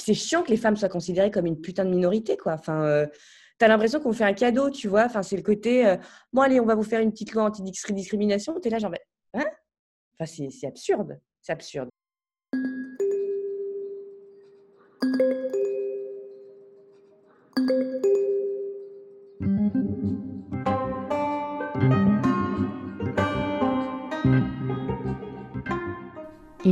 C'est chiant que les femmes soient considérées comme une putain de minorité, quoi. Enfin, euh, tu as l'impression qu'on fait un cadeau, tu vois. Enfin, c'est le côté, euh, bon, allez, on va vous faire une petite loi anti-discrimination. Tu es là, genre, hein? Enfin, c'est absurde. C'est absurde.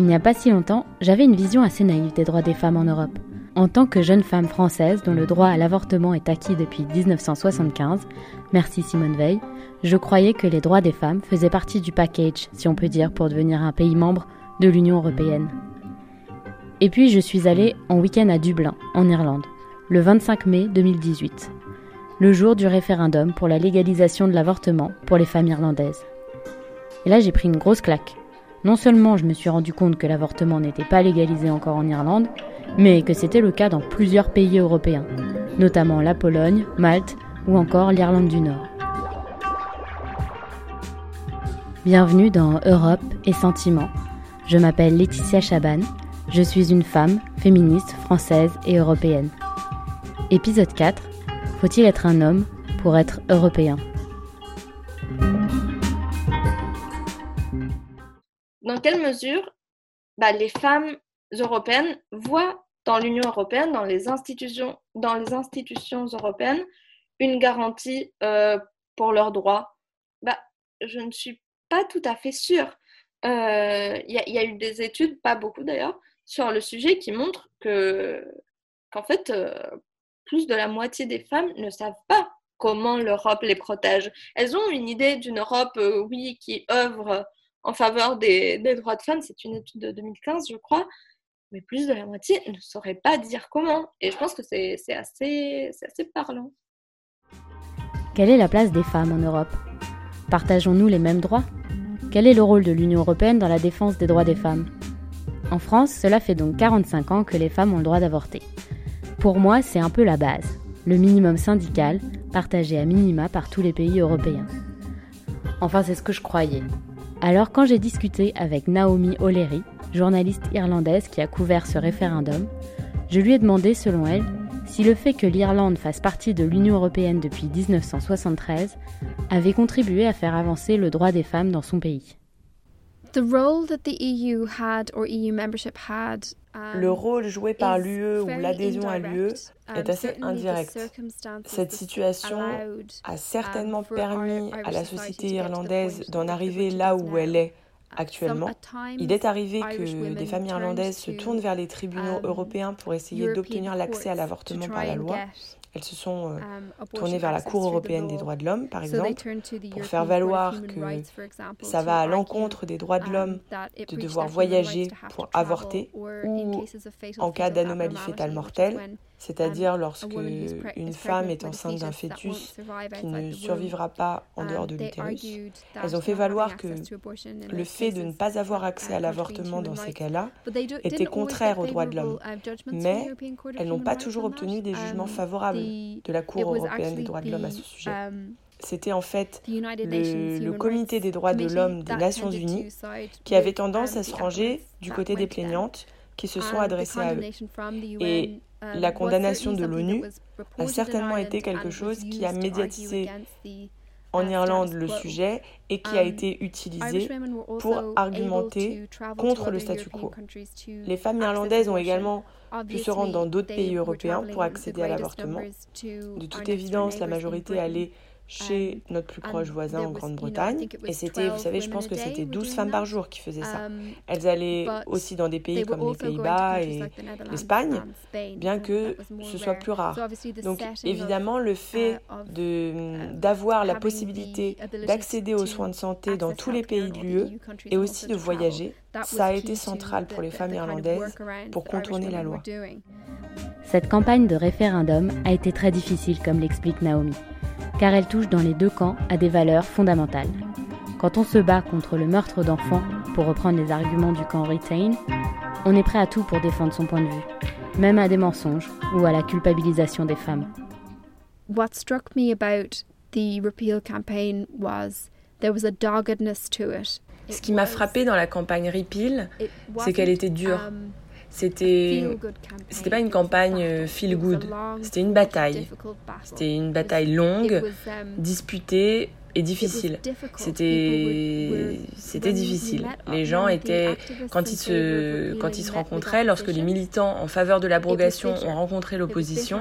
N'y a pas si longtemps, j'avais une vision assez naïve des droits des femmes en Europe. En tant que jeune femme française dont le droit à l'avortement est acquis depuis 1975, merci Simone Veil, je croyais que les droits des femmes faisaient partie du package, si on peut dire, pour devenir un pays membre de l'Union européenne. Et puis je suis allée en week-end à Dublin, en Irlande, le 25 mai 2018, le jour du référendum pour la légalisation de l'avortement pour les femmes irlandaises. Et là j'ai pris une grosse claque. Non seulement je me suis rendu compte que l'avortement n'était pas légalisé encore en Irlande, mais que c'était le cas dans plusieurs pays européens, notamment la Pologne, Malte ou encore l'Irlande du Nord. Bienvenue dans Europe et Sentiments. Je m'appelle Laetitia Chaban, je suis une femme, féministe, française et européenne. Épisode 4. Faut-il être un homme pour être européen? Dans quelle mesure bah, les femmes européennes voient dans l'Union européenne, dans les institutions, européennes, une garantie euh, pour leurs droits? Bah, Je ne suis pas tout à fait sûre. Euh, il y, a eu des études, pas beaucoup d'ailleurs, sur le sujet qui montrent que qu'en fait, euh, plus de la moitié des femmes ne savent pas comment l'Europe les protège. Elles ont une idée d'une Europe, oui, qui œuvre en faveur des, droits de femmes. C'est une étude de 2015, je crois. Mais plus de la moitié ne saurait pas dire comment. Et je pense que c'est assez, parlant. Quelle est la place des femmes en Europe? Partageons-nous les mêmes droits? Quel est le rôle de l'Union européenne dans la défense des droits des femmes? En France, cela fait donc 45 ans que les femmes ont le droit d'avorter. Pour moi, c'est un peu la base, le minimum syndical, partagé à minima par tous les pays européens. Enfin, c'est ce que je croyais. Alors quand j'ai discuté avec Naomi O'Leary, journaliste irlandaise qui a couvert ce référendum, je lui ai demandé, selon elle, si le fait que l'Irlande fasse partie de l'Union européenne depuis 1973 avait contribué à faire avancer le droit des femmes dans son pays. The role that the EU had or EU membership had le rôle joué par l'UE ou l'adhésion à l'UE est assez indirect. Cette situation a certainement permis à la société irlandaise d'en arriver là où elle est actuellement. Il est arrivé que des familles irlandaises se tournent vers les tribunaux européens pour essayer d'obtenir l'accès à l'avortement par la loi. Elles se sont euh, um, tournées vers la Cour européenne des droits de l'homme, par exemple, pour faire valoir que ça va à l'encontre des droits de um, l'homme de devoir voyager pour avorter ou en cas d'anomalie fétale mortelle c'est-à-dire lorsque une femme est enceinte d'un fœtus qui ne survivra pas en dehors de l'utérus. Elles ont fait valoir que le fait de ne pas avoir accès à l'avortement dans ces cas-là était contraire aux droits de l'homme, mais elles n'ont pas toujours obtenu des jugements favorables de la Cour européenne des droits de l'homme à ce sujet. C'était en fait le, le, Comité des droits de l'homme des Nations Unies qui avait tendance à se ranger du côté des plaignantes qui se sont adressées à eux. Et Um, la condamnation de l'ONU a certainement été quelque chose qui a médiatisé en uh, Irlande le sujet et qui a um, été utilisé pour argumenter contre le statu quo. Les femmes irlandaises ont également pu se rendre dans d'autres pays européens pour accéder à l'avortement. De toute évidence, la majorité allait chez notre plus proche voisin en Grande-Bretagne. Et c'était, vous savez, je pense que c'était 12 femmes par jour qui faisaient ça. Um, Elles allaient aussi dans des pays comme les Pays-Bas et l'Espagne, bien que ce soit plus rare. Donc évidemment, le fait uh, de, uh, d'avoir la possibilité d'accéder aux soins de santé dans tous les pays de l'UE et aussi de voyager, ça a été central pour les femmes irlandaises pour contourner la loi. Cette campagne de référendum a été très difficile, comme l'explique Naomi car elle touche dans les deux camps à des valeurs fondamentales. Quand on se bat contre le meurtre d'enfants, pour reprendre les arguments du camp Retain, on est prêt à tout pour défendre son point de vue, même à des mensonges ou à la culpabilisation des femmes. What struck me about the repeal campaign was there was a doggedness to it. Ce qui m'a frappé dans la campagne Repeal, c'est qu'elle était dure. C'était c'était pas une campagne euh, feel good, c'était une bataille. C'était une bataille longue, um, disputée et difficile. C'était c'était difficile. Les gens étaient quand ils se quand ils se rencontraient, lorsque les militants en faveur de l'abrogation ont rencontré l'opposition,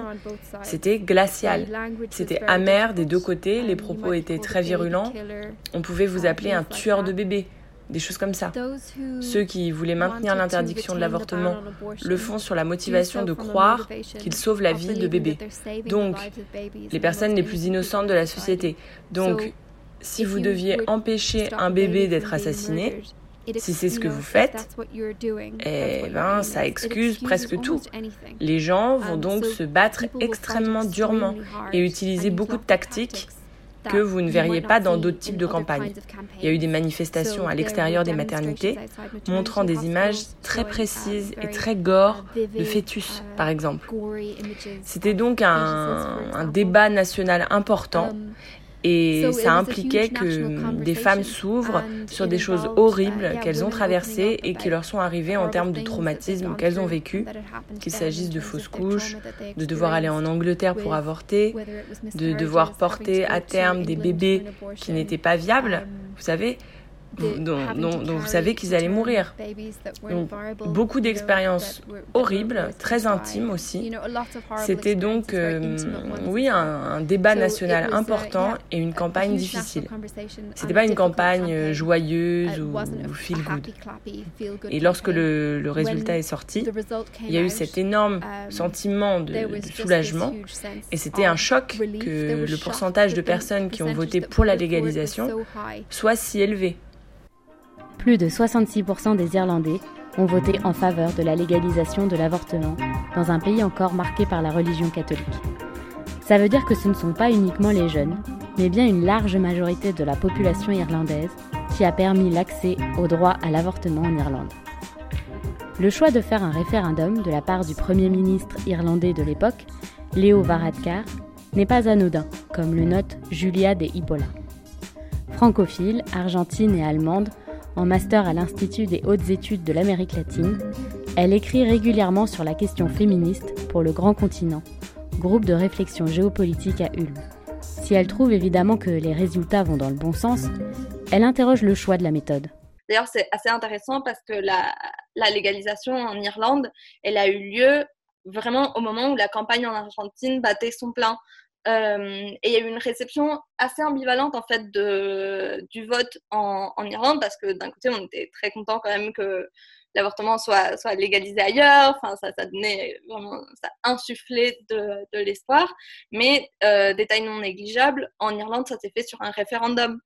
c'était glacial. C'était amer des deux côtés. Les propos étaient très virulents. On pouvait vous appeler un tueur de bébés des choses comme ça. Ceux qui voulaient maintenir l'interdiction de l'avortement le font sur la motivation de croire qu'ils sauvent la vie de bébés. Donc, les personnes les plus innocentes de la société. Donc, si vous deviez empêcher un bébé d'être assassiné, si c'est ce que vous faites, eh ben, ça excuse presque tout. Les gens vont donc se battre extrêmement durement et utiliser beaucoup de tactiques que vous ne verriez pas dans d'autres types de campagnes. Il y a eu des manifestations à l'extérieur des maternités montrant des images très précises et très gore de fœtus, par exemple. C'était donc un, un, débat national important et ça impliquait que des femmes s'ouvrent sur des choses horribles qu'elles ont traversées et qui leur sont arrivées en termes de traumatisme qu'elles ont vécu, qu'il s'agisse de fausses couches, de devoir aller en Angleterre pour avorter, de devoir porter à terme des bébés qui n'étaient pas viables, vous savez, dont, vous savez qu'ils allaient mourir. beaucoup d'expériences horribles, très intimes aussi. C'était donc, euh, oui, un, débat national important et une campagne difficile. C'était pas une campagne euh, joyeuse ou, feel good. Et lorsque le, résultat est sorti, il y a eu cet énorme um, sentiment de soulagement et c'était un choc que le pourcentage de personnes qui ont voté pour la légalisation soit si élevé plus de 66% des Irlandais ont voté en faveur de la légalisation de l'avortement dans un pays encore marqué par la religion catholique. Ça veut dire que ce ne sont pas uniquement les jeunes, mais bien une large majorité de la population irlandaise qui a permis l'accès au droit à l'avortement en Irlande. Le choix de faire un référendum de la part du Premier ministre irlandais de l'époque, Léo Varadkar, n'est pas anodin, comme le note Julia de Hippola. Francophile, argentine et allemande, en master à l'Institut des hautes études de l'Amérique latine, elle écrit régulièrement sur la question féministe pour le Grand Continent, groupe de réflexion géopolitique à Ulm. Si elle trouve évidemment que les résultats vont dans le bon sens, elle interroge le choix de la méthode. D'ailleurs, c'est assez intéressant parce que la, la, légalisation en Irlande, elle a eu lieu vraiment au moment où la campagne en Argentine battait son plein. Euh, et il y a eu une réception assez ambivalente en fait du vote en, Irlande parce que d'un côté on était très content quand même que l'avortement soit, légalisé ailleurs, enfin ça, ça donnait vraiment, ça insufflait de, l'espoir, mais euh, détail non négligeable, en Irlande ça s'est fait sur un référendum.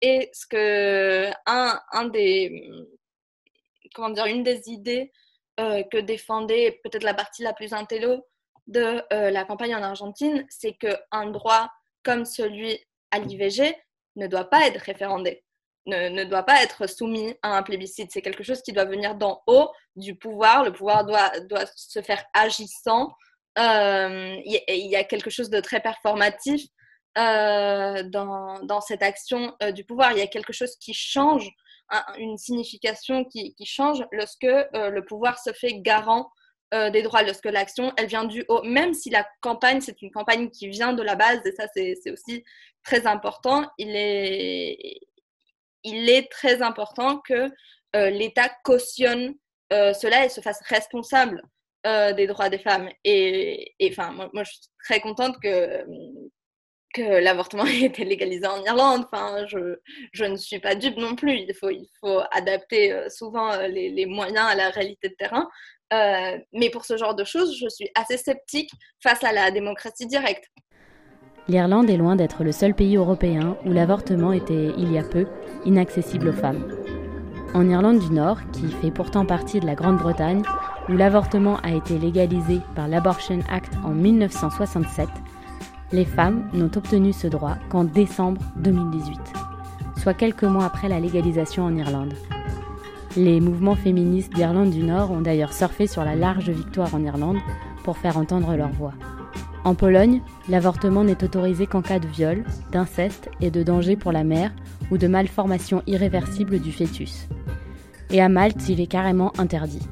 Et ce que un des comment dire une des idées euh, que défendait peut-être la partie la plus intello de euh, la campagne en Argentine, c'est qu'un droit comme celui à l'IVG ne doit pas être référendé, ne, ne, doit pas être soumis à un plébiscite. C'est quelque chose qui doit venir d'en haut du pouvoir. Le pouvoir doit, doit se faire agissant. Euh, il y, a quelque chose de très performatif euh, dans, dans, cette action du pouvoir. Il y a quelque chose qui change, une signification qui, qui change lorsque le pouvoir se fait garant euh, des droits lorsque l'action, elle vient du haut. Même si la campagne, c'est une campagne qui vient de la base, et ça, c'est aussi très important, il est, il est très important que euh, l'État cautionne euh, cela et se fasse responsable des droits des femmes. Et enfin, moi, je suis très contente que, que l'avortement ait été légalisé en Irlande. Enfin, je, je, ne suis pas dupe non plus. Il faut, il faut adapter souvent les, moyens à la réalité de terrain. Euh, mais pour ce genre de choses, je suis assez sceptique face à la démocratie directe. L'Irlande est loin d'être le seul pays européen où l'avortement était, il y a peu, inaccessible aux femmes. En Irlande du Nord, qui fait pourtant partie de la Grande-Bretagne, où l'avortement a été légalisé par l'Abortion Act en 1967, les femmes n'ont obtenu ce droit qu'en décembre 2018, soit quelques mois après la légalisation en Irlande. Les mouvements féministes d'Irlande du Nord ont d'ailleurs surfé sur la large victoire en Irlande pour faire entendre leur voix. En Pologne, l'avortement n'est autorisé qu'en cas de viol, d'inceste et de danger pour la mère ou de malformation irréversible du fœtus. Et à Malte, il est carrément interdit.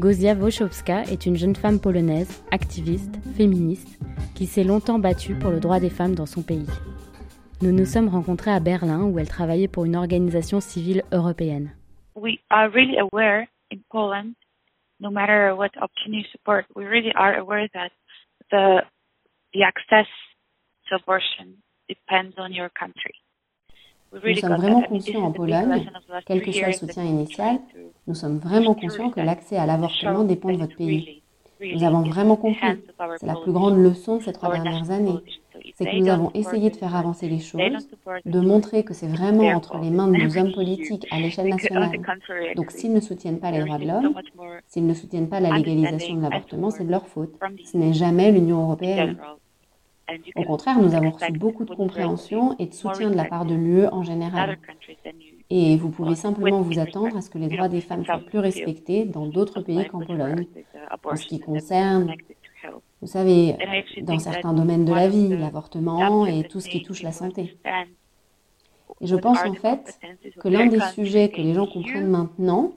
Gozia Woszowska est une jeune femme polonaise, activiste, féministe, qui s'est longtemps battue pour le droit des femmes dans son pays. Nous nous sommes rencontrés à Berlin où elle travaillait pour une organisation civile européenne. We are really aware in Poland, no matter what option you support, we really are aware that the, the access to abortion depends on your country. Nous sommes vraiment conscients en Pologne, quel que soit le soutien initial, nous sommes vraiment conscients que l'accès à l'avortement dépend de votre pays. Nous avons vraiment compris, c'est la plus grande leçon de ces trois dernières années, c'est que nous avons essayé de faire avancer les choses, de montrer que c'est vraiment entre les mains de nos hommes politiques à l'échelle nationale. Donc s'ils ne soutiennent pas les droits de l'homme, s'ils ne soutiennent pas la légalisation de l'avortement, c'est de leur faute. Ce n'est jamais l'Union européenne. Au contraire, nous avons reçu beaucoup de compréhension et de soutien de la part de l'UE en général. Et vous pouvez simplement vous attendre à ce que les droits des femmes soient plus respectés dans d'autres pays qu'en Pologne. En ce qui concerne, vous savez, dans certains domaines de la vie, l'avortement et tout ce qui touche la santé. Et je pense en fait que l'un des sujets que les gens comprennent maintenant,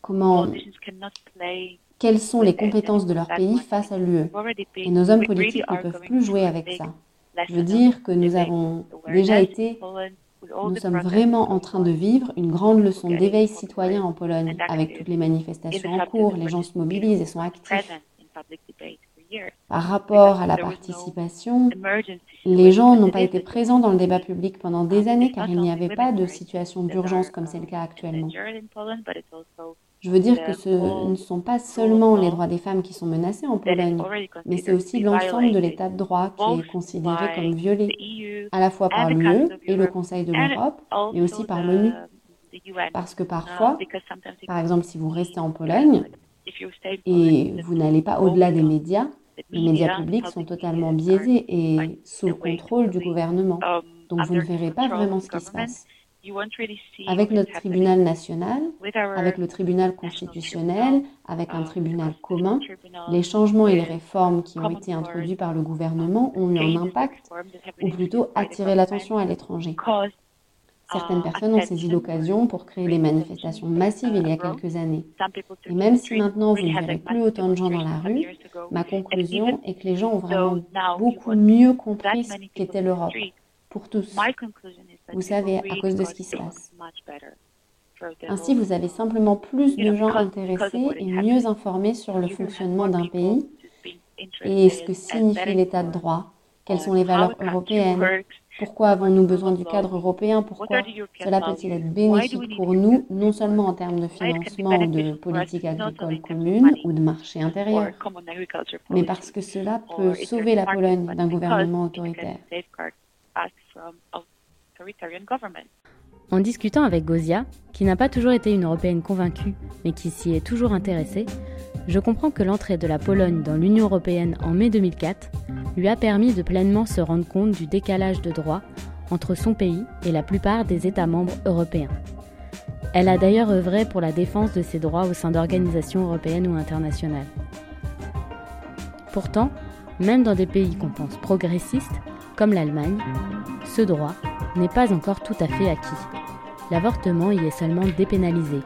comment quelles sont les compétences de leur pays face à l'UE. Et nos hommes politiques ne peuvent plus jouer avec ça. Je veux dire que nous avons déjà été, nous sommes vraiment en train de vivre une grande leçon d'éveil citoyen en Pologne, avec toutes les manifestations en cours, les gens se mobilisent et sont actifs. Par rapport à la participation, les gens n'ont pas été présents dans le débat public pendant des années car il n'y avait pas de situation d'urgence comme c'est le cas actuellement. Je veux dire que ce ne sont pas seulement les droits des femmes qui sont menacés en Pologne, mais c'est aussi l'ensemble de l'état de droit qui est considéré comme violé, à la fois par l'UE et le Conseil de l'Europe, mais aussi par l'ONU. Parce que parfois, par exemple, si vous restez en Pologne et vous n'allez pas au-delà des médias, les médias publics sont totalement biaisés et sous le contrôle du gouvernement. Donc vous ne verrez pas vraiment ce qui se passe. Avec notre tribunal national, avec le tribunal constitutionnel, avec un tribunal commun, les changements et les réformes qui ont été introduits par le gouvernement ont eu un impact, ou plutôt attiré l'attention à l'étranger. Certaines personnes ont saisi l'occasion pour créer des manifestations massives il y a quelques années. Et même si maintenant vous ne verrez plus autant de gens dans la rue, ma conclusion est que les gens ont vraiment beaucoup mieux compris ce qu'était l'Europe, pour tous. Vous savez, à cause de ce qui se passe. Ainsi, vous avez simplement plus de gens intéressés et mieux informés sur le fonctionnement d'un pays. et ce que signifie l'état de droit, quelles sont les valeurs européennes, pourquoi avons-nous besoin du cadre européen, pourquoi cela peut-il être bénéfique pour nous, non seulement en termes de financement de politique agricole commune ou de marché intérieur, mais parce que cela peut sauver la Pologne d'un gouvernement autoritaire. En discutant avec Gozia, qui n'a pas toujours été une Européenne convaincue, mais qui s'y est toujours intéressée, je comprends que l'entrée de la Pologne dans l'Union européenne en mai 2004 lui a permis de pleinement se rendre compte du décalage de droits entre son pays et la plupart des États membres européens. Elle a d'ailleurs œuvré pour la défense de ses droits au sein d'organisations européennes ou internationales. Pourtant, même dans des pays qu'on pense progressistes, comme l'Allemagne, ce droit n'est pas encore tout à fait acquis. L'avortement y est seulement dépénalisé.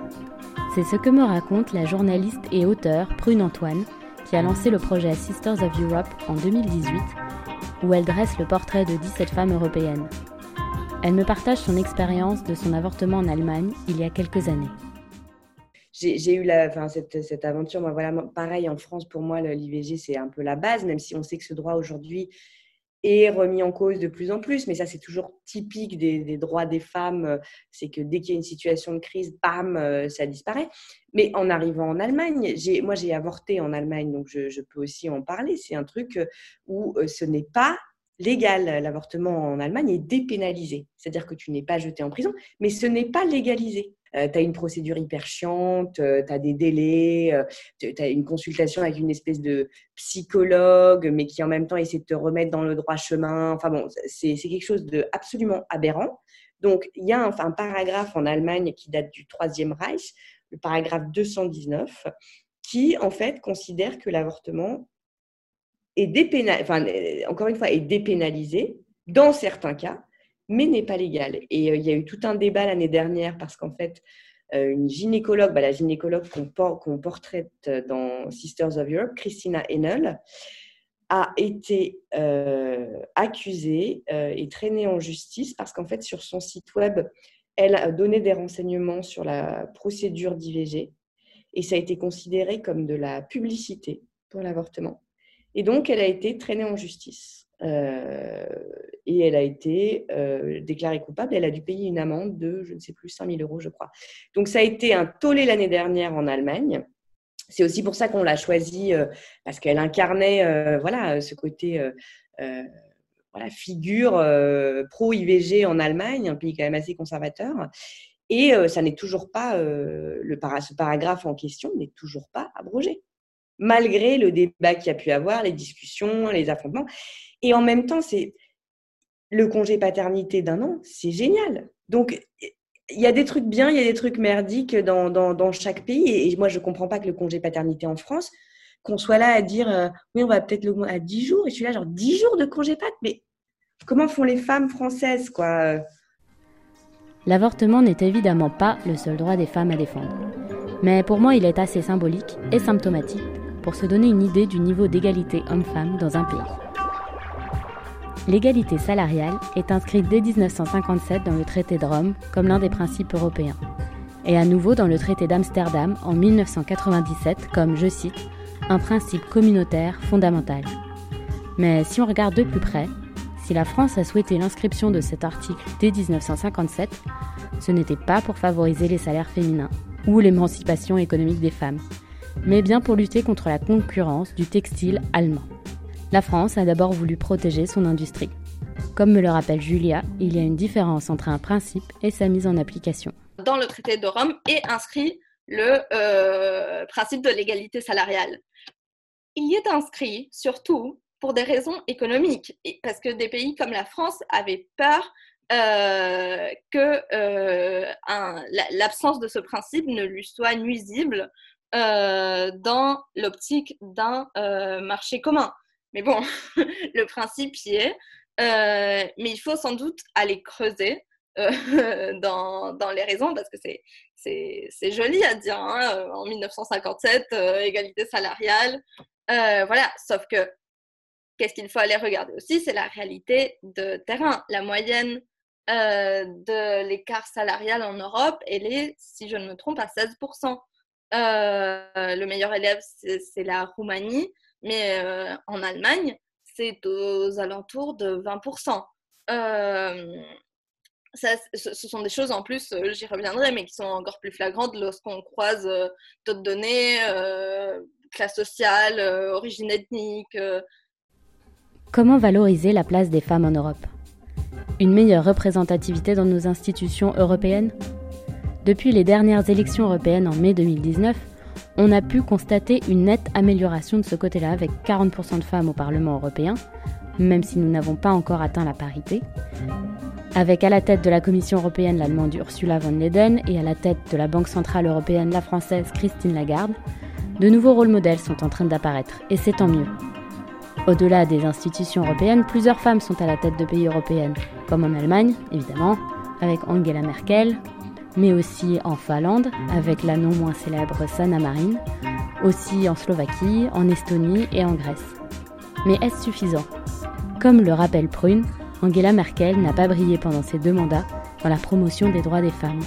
C'est ce que me raconte la journaliste et auteure Prune Antoine, qui a lancé le projet Sisters of Europe en 2018, où elle dresse le portrait de 17 femmes européennes. Elle me partage son expérience de son avortement en Allemagne il y a quelques années. J'ai eu la, cette, cette aventure, moi, voilà, pareil en France, pour moi, l'IVG, c'est un peu la base, même si on sait que ce droit aujourd'hui est remis en cause de plus en plus, mais ça c'est toujours typique des, droits des femmes, euh, c'est que dès qu'il y a une situation de crise, bam, euh, ça disparaît. Mais en arrivant en Allemagne, moi j'ai avorté en Allemagne, donc je, peux aussi en parler, c'est un truc euh, où ce n'est pas légal. L'avortement en Allemagne est dépénalisé, c'est-à-dire que tu n'es pas jeté en prison, mais ce n'est pas légalisé. Euh, tu as une procédure hyper chiante, euh, tu as des délais, euh, tu as une consultation avec une espèce de psychologue, mais qui en même temps essaie de te remettre dans le droit chemin. Enfin bon, c'est quelque chose d'absolument aberrant. Donc, il y a un, paragraphe en Allemagne qui date du Troisième Reich, le paragraphe 219, qui en fait considère que l'avortement est enfin, encore une fois, est dépénalisé dans certains cas, mais n'est pas légal. Et euh, il y a eu tout un débat l'année dernière parce qu'en fait, une gynécologue, bah, la gynécologue qu'on portraite dans Sisters of Europe, Christina Enel, a été accusée et traînée en justice parce qu'en fait, sur son site web, elle a donné des renseignements sur la procédure d'IVG et ça a été considéré comme de la publicité pour l'avortement. Et donc, elle a été traînée en justice. Euh, et elle a été euh, déclarée coupable. Elle a dû payer une amende de, je ne sais plus, 5 000 euros, je crois. Donc, ça a été un tollé l'année dernière en Allemagne. C'est aussi pour ça qu'on l'a choisie, euh, parce qu'elle incarnait voilà, ce côté voilà, figure pro-IVG en Allemagne, un pays quand même assez conservateur. Et ça n'est toujours pas, le ce paragraphe en question n'est toujours pas abrogé, malgré le débat qu'il y a pu avoir, les discussions, les affrontements. Et en même temps, c'est le congé paternité d'un an, c'est génial. Donc, il y a des trucs bien, il y a des trucs merdiques dans, dans, chaque pays. Et, moi, je ne comprends pas que le congé paternité en France, qu'on soit là à dire euh, oui, on va peut-être le à 10 jours. Et je suis là, genre 10 jours de congé pat. Mais comment font les femmes françaises, quoi? L'avortement n'est évidemment pas le seul droit des femmes à défendre. Mais pour moi, il est assez symbolique et symptomatique pour se donner une idée du niveau d'égalité homme-femme dans un pays. L'égalité salariale est inscrite dès 1957 dans le traité de Rome comme l'un des principes européens, et à nouveau dans le traité d'Amsterdam en 1997 comme, je cite, un principe communautaire fondamental. Mais si on regarde de plus près, si la France a souhaité l'inscription de cet article dès 1957, ce n'était pas pour favoriser les salaires féminins ou l'émancipation économique des femmes, mais bien pour lutter contre la concurrence du textile allemand la France a d'abord voulu protéger son industrie. Comme me le rappelle Julia, il y a une différence entre un principe et sa mise en application. Dans le traité de Rome est inscrit le euh, principe de l'égalité salariale. Il y est inscrit surtout pour des raisons économiques, parce que des pays comme la France avaient peur euh, que euh, l'absence de ce principe ne lui soit nuisible dans l'optique d'un marché commun. Mais bon, le principe y est. Euh, mais il faut sans doute aller creuser euh, dans, dans, les raisons parce que c'est, joli à dire. Hein, en 1957, euh, égalité salariale. voilà, sauf que qu'est-ce qu'il faut aller regarder aussi C'est la réalité de terrain. La moyenne de l'écart salarial en Europe, elle est, si je ne me trompe, à 16%. Le meilleur élève, c'est la Roumanie. Mais euh, en Allemagne, c'est aux alentours de 20%. Euh, ce sont des choses en plus, euh, j'y reviendrai, mais qui sont encore plus flagrantes lorsqu'on croise d'autres données, classe sociale, origine ethnique. Comment valoriser la place des femmes en Europe? Une meilleure représentativité dans nos institutions européennes? Depuis les dernières élections européennes en mai 2019, on a pu constater une nette amélioration de ce côté-là, avec 40% de femmes au Parlement européen, même si nous n'avons pas encore atteint la parité. Avec à la tête de la Commission européenne l'allemande Ursula von Leyden et à la tête de la Banque centrale européenne la française Christine Lagarde, de nouveaux rôles modèles sont en train d'apparaître, et c'est tant mieux. Au-delà des institutions européennes, plusieurs femmes sont à la tête de pays européennes, comme en Allemagne, évidemment, avec Angela Merkel, mais aussi en Finlande avec la non moins célèbre Sanna Marin, aussi en Slovaquie, en Estonie et en Grèce. Mais est-ce suffisant? Comme le rappelle Prune, Angela Merkel n'a pas brillé pendant ses deux mandats dans la promotion des droits des femmes.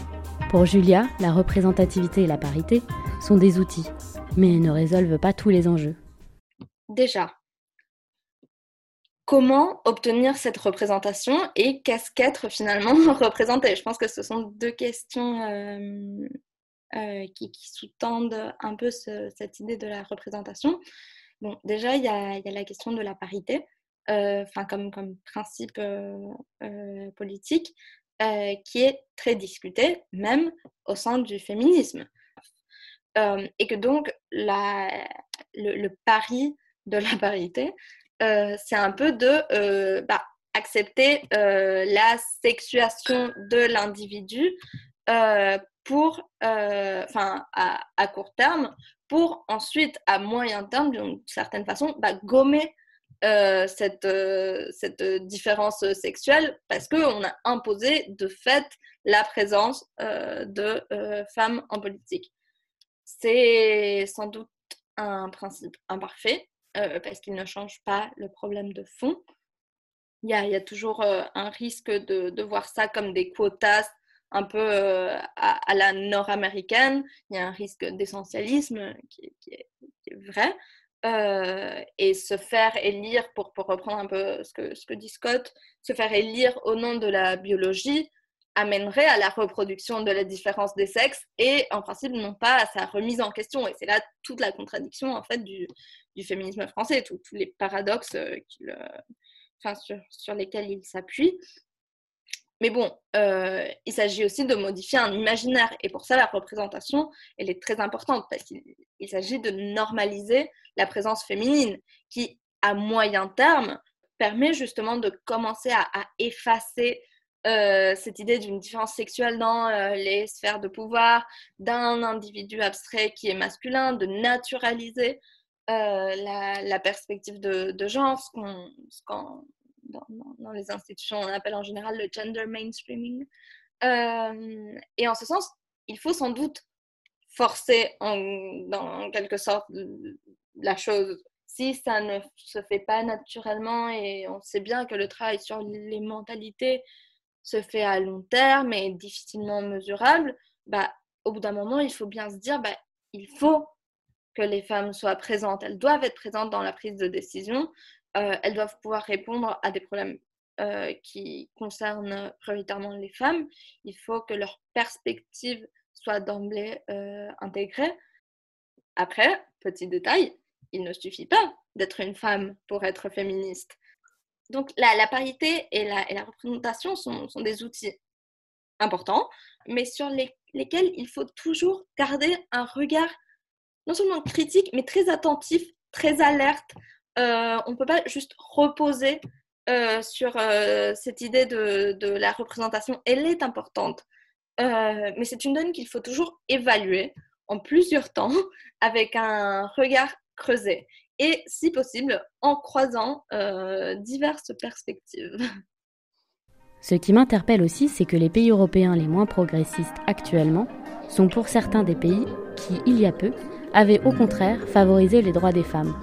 Pour Julia, la représentativité et la parité sont des outils, mais ne résolvent pas tous les enjeux. Déjà, comment obtenir cette représentation et qu'est-ce qu'être finalement représenté Je pense que ce sont deux questions euh, euh, qui, sous-tendent un peu cette idée de la représentation. Bon, déjà, il y a, la question de la parité, euh, comme, principe politique, qui est très discuté, même au sein du féminisme. et que donc, le pari de la parité, c'est un peu de euh, bah, accepter euh, la sexuation de l'individu pour, enfin, à, court terme, pour ensuite, à moyen terme, d'une certaine façon, bah, gommer cette différence sexuelle parce qu'on a imposé de fait la présence de femmes en politique. C'est sans doute un principe imparfait parce qu'il ne change pas le problème de fond. Il y a, toujours un risque de, voir ça comme des quotas un peu euh, à, la nord-américaine. Il y a un risque d'essentialisme qui, est vrai. Euh, et se faire élire, pour, reprendre un peu ce que dit Scott, se faire élire au nom de la biologie amènerait à la reproduction de la différence des sexes et en principe non pas à sa remise en question. Et c'est là toute la contradiction en fait du, du féminisme français, tous les paradoxes euh, enfin, sur, sur, lesquels il s'appuie. Mais bon, euh, il s'agit aussi de modifier un imaginaire. Et pour ça, la représentation, elle est très importante parce qu'il s'agit de normaliser la présence féminine qui, à moyen terme, permet justement de commencer à, effacer euh, cette idée d'une différence sexuelle dans euh, les sphères de pouvoir, d'un individu abstrait qui est masculin, de naturaliser la, perspective de, genre, ce qu'on dans, les institutions, on appelle en général le gender mainstreaming. Euh, et en ce sens, il faut sans doute forcer en, quelque sorte la chose. Si ça ne se fait pas naturellement et on sait bien que le travail sur les mentalités se fait à long terme et difficilement mesurable, bah, au bout d'un moment, il faut bien se dire, bah, il faut que les femmes soient présentes. Elles doivent être présentes dans la prise de décision. Euh, elles doivent pouvoir répondre à des problèmes euh, qui concernent prioritairement les femmes. Il faut que leur perspective soit d'emblée euh, intégrée. Après, petit détail, il ne suffit pas d'être une femme pour être féministe. Donc la, parité et la, représentation sont, des outils importants, mais sur lesquels il faut toujours garder un regard non seulement critique, mais très attentif, très alerte, euh, on ne peut pas juste reposer euh, sur euh, cette idée de, la représentation. Elle est importante, mais c'est une donne qu'il faut toujours évaluer en plusieurs temps avec un regard creusé et, si possible, en croisant diverses perspectives. Ce qui m'interpelle aussi, c'est que les pays européens les moins progressistes actuellement sont pour certains des pays qui, il y a peu, avaient au contraire favorisé les droits des femmes.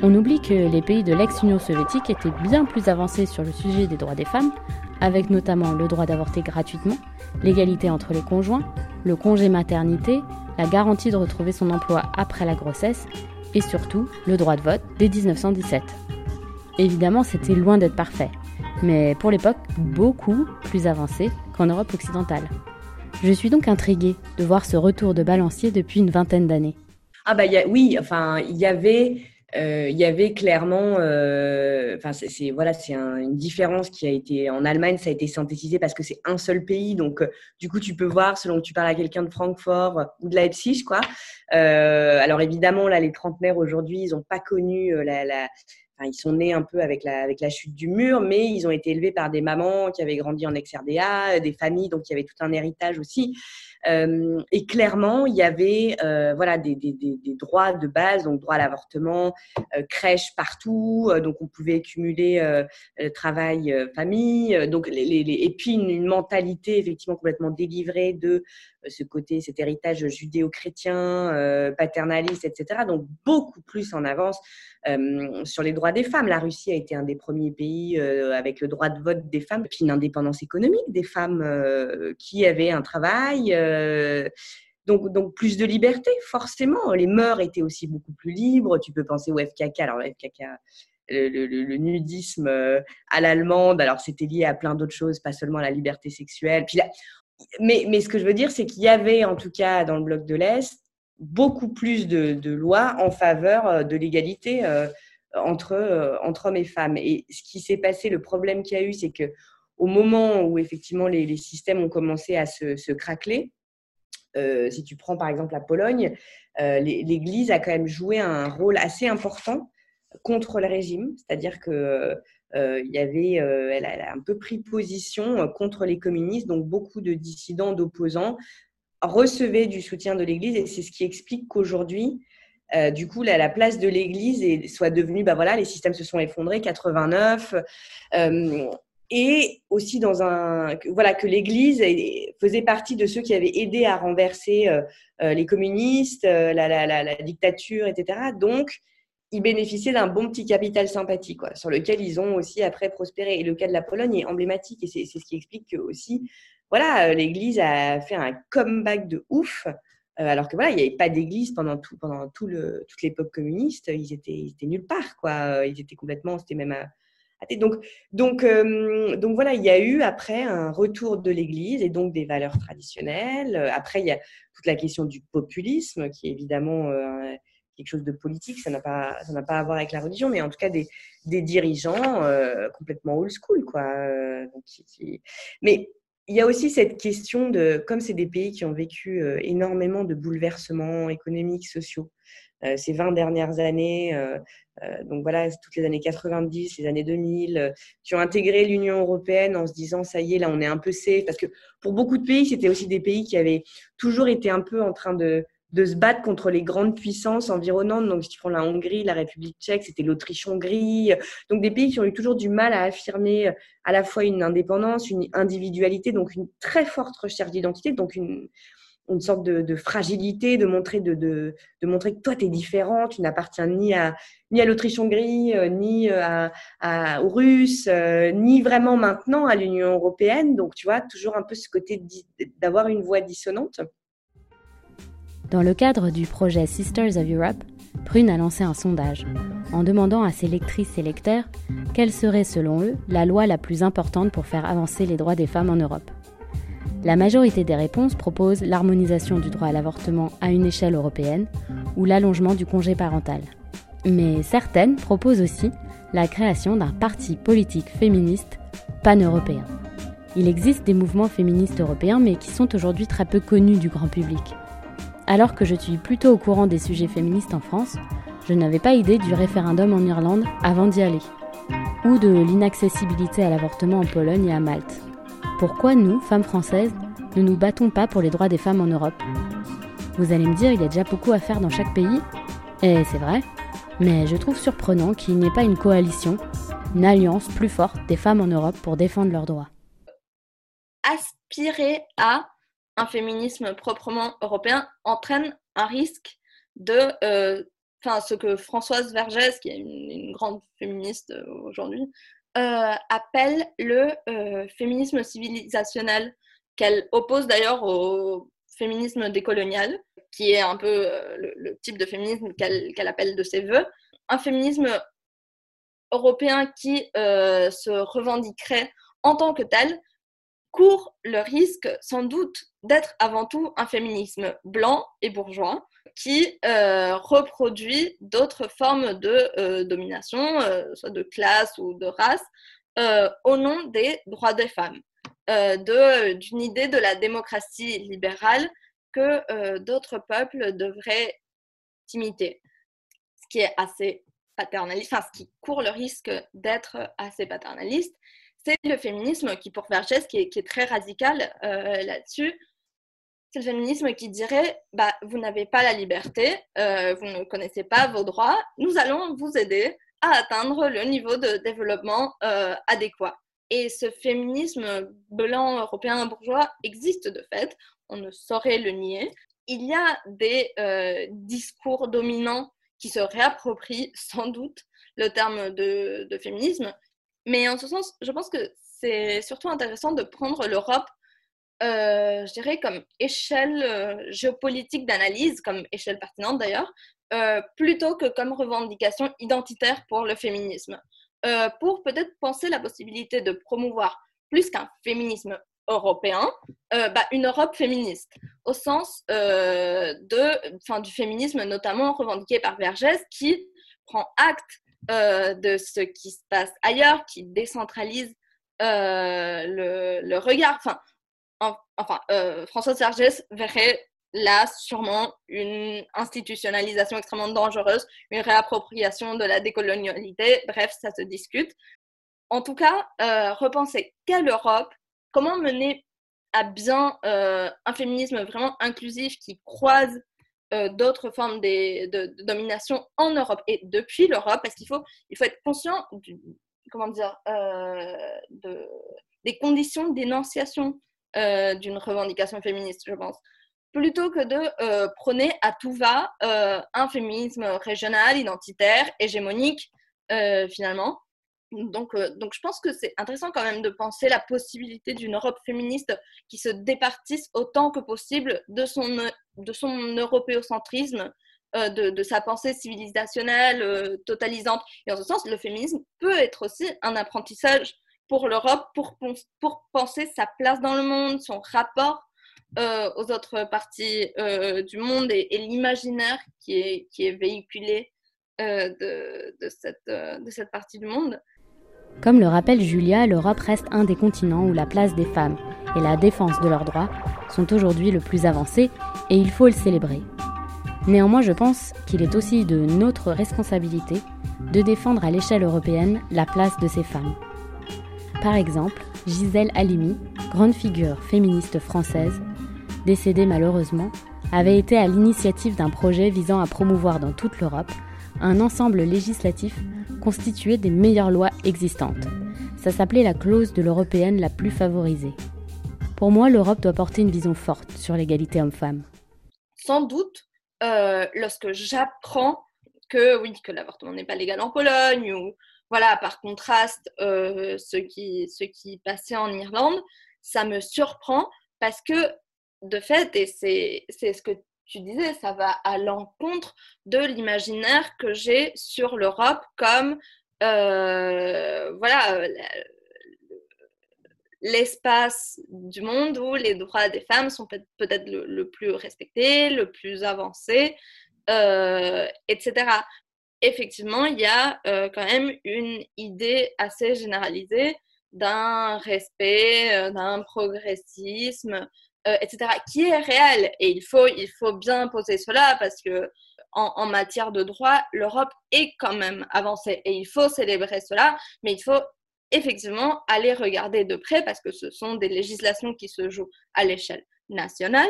On oublie que les pays de l'ex-Union soviétique étaient bien plus avancés sur le sujet des droits des femmes, avec notamment le droit d'avorter gratuitement, l'égalité entre les conjoints, le congé maternité, la garantie de retrouver son emploi après la grossesse et surtout le droit de vote dès 1917. Évidemment, c'était loin d'être parfait, mais pour l'époque, beaucoup plus avancé qu'en Europe occidentale. Je suis donc intriguée de voir ce retour de balancier depuis une vingtaine d'années. Ah bah oui, enfin il y avait euh, il y avait clairement, euh, enfin c'est voilà, c'est une différence qui a été en Allemagne, ça a été synthétisé parce que c'est un seul pays, donc euh, du coup tu peux voir selon que tu parles à quelqu'un de Francfort ou de Leipzig, quoi. alors évidemment là, les trentenaires aujourd'hui, ils n'ont pas connu la, la Enfin, ils sont nés un peu avec la, avec la chute du mur, mais ils ont été élevés par des mamans qui avaient grandi en ex-RDA, des familles, donc il y avait tout un héritage aussi. Euh, et clairement, il y avait euh, voilà, des, droits de base, donc droit à l'avortement, euh, crèche partout, donc on pouvait cumuler travail, famille, donc et puis une, mentalité effectivement complètement délivrée de ce côté, cet héritage judéo-chrétien, paternaliste, etc. Donc beaucoup plus en avance sur les droits des femmes. La Russie a été un des premiers pays avec le droit de vote des femmes, puis une indépendance économique des femmes qui avaient un travail. Euh, donc, donc, plus de liberté, forcément. Les mœurs étaient aussi beaucoup plus libres. Tu peux penser au FKK. Alors, le le, nudisme euh, à l'allemande, alors c'était lié à plein d'autres choses, pas seulement à la liberté sexuelle. Mais, mais ce que je veux dire, c'est qu'il y avait, en tout cas dans le bloc de l'Est, beaucoup plus de, lois en faveur euh, de l'égalité entre, entre hommes et femmes. Et ce qui s'est passé, le problème qu'il y a eu, c'est que au moment où effectivement les, systèmes ont commencé à se, se craqueler, euh, si tu prends par exemple la Pologne, euh, l'Église a quand même joué un rôle assez important contre le régime, c'est-à-dire que euh, il y avait, elle a un peu pris position contre les communistes, donc beaucoup de dissidents, d'opposants recevaient du soutien de l'Église, et c'est ce qui explique qu'aujourd'hui, du coup, la, la place de l'Église soit devenue, bah voilà, les systèmes se sont effondrés, 89 et aussi dans un voilà que l'Église faisait partie de ceux qui avaient aidé à renverser euh, euh, les communistes, euh, la, dictature, etc. Donc ils bénéficiaient d'un bon petit capital sympathique, quoi, sur lequel ils ont aussi après prospéré. Et le cas de la Pologne est emblématique et c'est ce qui explique que aussi voilà l'Église a fait un comeback de ouf. alors que voilà, il n'y avait pas d'église pendant tout, pendant tout le, toute l'époque communiste. Ils étaient, ils étaient nulle part, quoi. Ils étaient complètement, c'était même donc, donc, euh, donc voilà, il y a eu après un retour de l'Église et donc des valeurs traditionnelles. Après, il y a toute la question du populisme qui est évidemment euh, quelque chose de politique. Ça n'a pas, pas à voir avec la religion, mais en tout cas des, des dirigeants euh, complètement old school, quoi. Mais il y a aussi cette question de, comme c'est des pays qui ont vécu énormément de bouleversements économiques, sociaux, ces 20 dernières années, euh, euh, donc voilà, toutes les années 90, les années 2000, qui ont intégré l'Union européenne en se disant ça y est, là on est un peu safe. Parce que pour beaucoup de pays, c'était aussi des pays qui avaient toujours été un peu en train de, de se battre contre les grandes puissances environnantes. Donc, si tu prends la Hongrie, la République tchèque, c'était l'Autriche-Hongrie. Donc, des pays qui ont eu toujours du mal à affirmer à la fois une indépendance, une individualité, donc une très forte recherche d'identité, donc une, une sorte de, fragilité, de montrer, que toi, tu es différent, tu n'appartiens ni à, ni à l'Autriche-Hongrie, euh, ni euh, à, aux Russes, euh, ni vraiment maintenant à l'Union européenne. Donc, tu vois, toujours un peu ce côté d'avoir une voix dissonante. Dans le cadre du projet Sisters of Europe, Prune a lancé un sondage en demandant à ses lectrices et lecteurs quelle serait, selon eux, la loi la plus importante pour faire avancer les droits des femmes en Europe. La majorité des réponses proposent l'harmonisation du droit à l'avortement à une échelle européenne ou l'allongement du congé parental. Mais certaines proposent aussi la création d'un parti politique féministe pan-européen. Il existe des mouvements féministes européens mais qui sont aujourd'hui très peu connus du grand public. Alors que je suis plutôt au courant des sujets féministes en France, je n'avais pas idée du référendum en Irlande avant d'y aller, ou de l'inaccessibilité à l'avortement en Pologne et à Malte. Pourquoi nous, femmes françaises, ne nous battons pas pour les droits des femmes en Europe? Vous allez me dire, il y a déjà beaucoup à faire dans chaque pays, et c'est vrai, mais je trouve surprenant qu'il n'y ait pas une coalition, une alliance plus forte des femmes en Europe pour défendre leurs droits. Aspirer à un féminisme proprement européen entraîne un risque de euh, enfin ce que Françoise Vergès, qui est une grande féministe euh, aujourd'hui, euh, appelle le euh, féminisme civilisationnel, qu'elle oppose d'ailleurs au féminisme décolonial, qui est un peu euh, le, type de féminisme qu'elle appelle de ses voeux. Un féminisme européen qui se revendiquerait en tant que tel court le risque sans doute d'être avant tout un féminisme blanc et bourgeois, qui euh, reproduit d'autres formes de euh, domination, euh, soit de classe ou de race, au nom des droits des femmes, d'une idée de la démocratie libérale que d'autres peuples devraient imiter, ce qui est assez paternaliste, enfin ce qui court le risque d'être assez paternaliste, c'est le féminisme qui, pour Vergès, qui est, très radical là-dessus, c'est le féminisme qui dirait bah, vous n'avez pas la liberté, euh, vous ne connaissez pas vos droits, nous allons vous aider à atteindre le niveau de développement euh, adéquat. Et ce féminisme blanc européen bourgeois existe de fait, on ne saurait le nier. Il y a des euh, discours dominants qui se réapproprient sans doute le terme de féminisme, mais en ce sens, je pense que c'est surtout intéressant de prendre l'Europe euh, je dirais, comme échelle euh, géopolitique d'analyse, comme échelle pertinente d'ailleurs, euh, plutôt que comme revendication identitaire pour le féminisme. pour peut-être penser la possibilité de promouvoir plus qu'un féminisme européen, bah, une Europe féministe, au sens de, du féminisme notamment revendiqué par Vergès, qui prend acte de ce qui se passe ailleurs, qui décentralise le, le, regard. Enfin, euh, François Sergès verrait là sûrement une institutionnalisation extrêmement dangereuse, une réappropriation de la décolonialité. Bref, ça se discute. En tout cas, euh, repenser quelle Europe, comment mener à bien euh, un féminisme vraiment inclusif qui croise d'autres formes de, domination en Europe et depuis l'Europe, parce qu'il faut, il faut être conscient comment dire, de, des conditions d'énonciation d'une revendication féministe, je pense plutôt que de prôner à tout va un féminisme régional, identitaire, hégémonique, finalement. Donc, donc, je pense que c'est intéressant quand même de penser la possibilité d'une Europe féministe qui se départisse autant que possible de son, de son européocentrisme, de, de, sa pensée civilisationnelle, totalisante. Et en ce sens, le féminisme peut être aussi un apprentissage pour l'Europe, pour, pour penser sa place dans le monde, son rapport aux autres parties du monde et, et l'imaginaire qui est, qui est véhiculé de, de, cette, de cette partie du monde. Comme le rappelle Julia, l'Europe reste un des continents où la place des femmes et la défense de leurs droits sont aujourd'hui le plus avancées et il faut le célébrer. Néanmoins, je pense qu'il est aussi de notre responsabilité de défendre à l'échelle européenne la place de ces femmes. Par exemple, Gisèle Halimi, grande figure féministe française, décédée malheureusement, avait été à l'initiative d'un projet visant à promouvoir dans toute l'Europe un ensemble législatif constitué des meilleures lois existantes. Ça s'appelait la clause de l'européenne la plus favorisée. Pour moi, l'Europe doit porter une vision forte sur l'égalité homme-femme. Sans doute, euh, lorsque j'apprends que oui, que l'avortement n'est pas légal en Pologne ou voilà, par contraste, euh, ce, qui, ce qui passait en Irlande, ça me surprend parce que de fait, et c'est ce que tu disais, ça va à l'encontre de l'imaginaire que j'ai sur l'Europe comme euh, voilà l'espace du monde où les droits des femmes sont peut-être le, plus respectés, le plus avancé, euh, etc. Effectivement, il y a euh, quand même une idée assez généralisée d'un respect, d'un progressisme, euh, etc., qui est réel. Et il faut, il faut bien poser cela parce que en, matière de droit, l'Europe est quand même avancée et il faut célébrer cela, mais il faut effectivement aller regarder de près parce que ce sont des législations qui se jouent à l'échelle nationale.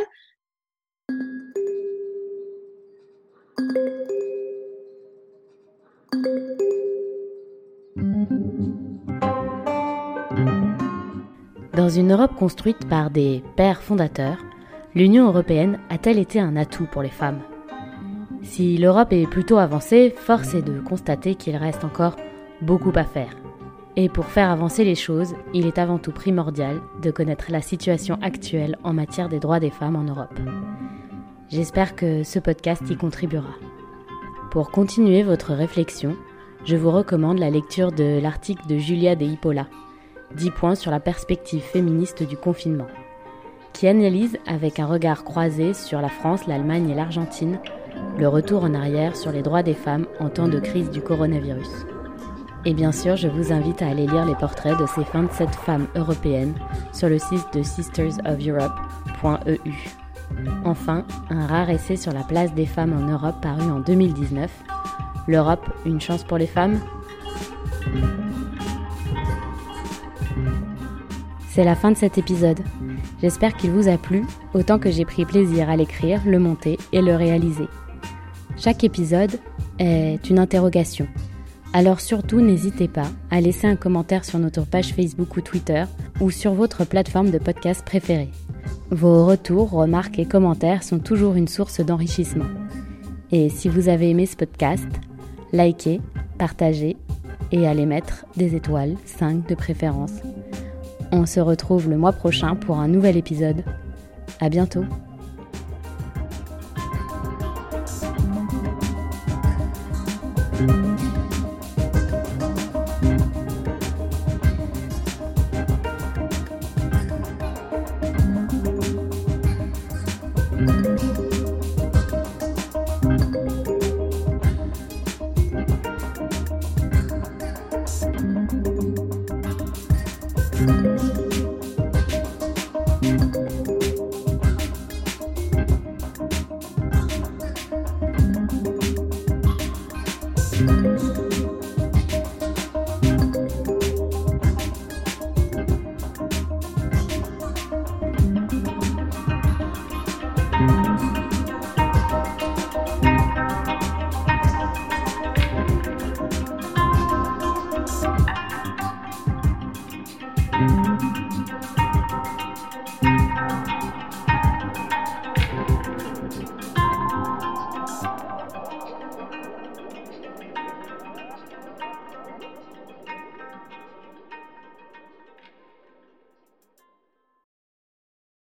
Dans une Europe construite par des pères fondateurs, l'Union européenne a-t-elle été un atout pour les femmes? Si l'Europe est plutôt avancée, force est de constater qu'il reste encore beaucoup à faire. Et pour faire avancer les choses, il est avant tout primordial de connaître la situation actuelle en matière des droits des femmes en Europe. J'espère que ce podcast y contribuera. Pour continuer votre réflexion, je vous recommande la lecture de l'article de Julia de Hippola 10 points sur la perspective féministe du confinement, qui analyse avec un regard croisé sur la France, l'Allemagne et l'Argentine le retour en arrière sur les droits des femmes en temps de crise du coronavirus. Et bien sûr, je vous invite à aller lire les portraits de ces 27 femmes européennes sur le site de sistersofeurope.eu. Enfin, un rare essai sur la place des femmes en Europe paru en 2019. L'Europe, une chance pour les femmes? C'est la fin de cet épisode. J'espère qu'il vous a plu, autant que j'ai pris plaisir à l'écrire, le monter et le réaliser. Chaque épisode est une interrogation. Alors surtout n'hésitez pas à laisser un commentaire sur notre page Facebook ou Twitter ou sur votre plateforme de podcast préférée. Vos retours, remarques et commentaires sont toujours une source d'enrichissement. Et si vous avez aimé ce podcast, likez, partagez et allez mettre des étoiles, 5 de préférence. On se retrouve le mois prochain pour un nouvel épisode. À bientôt!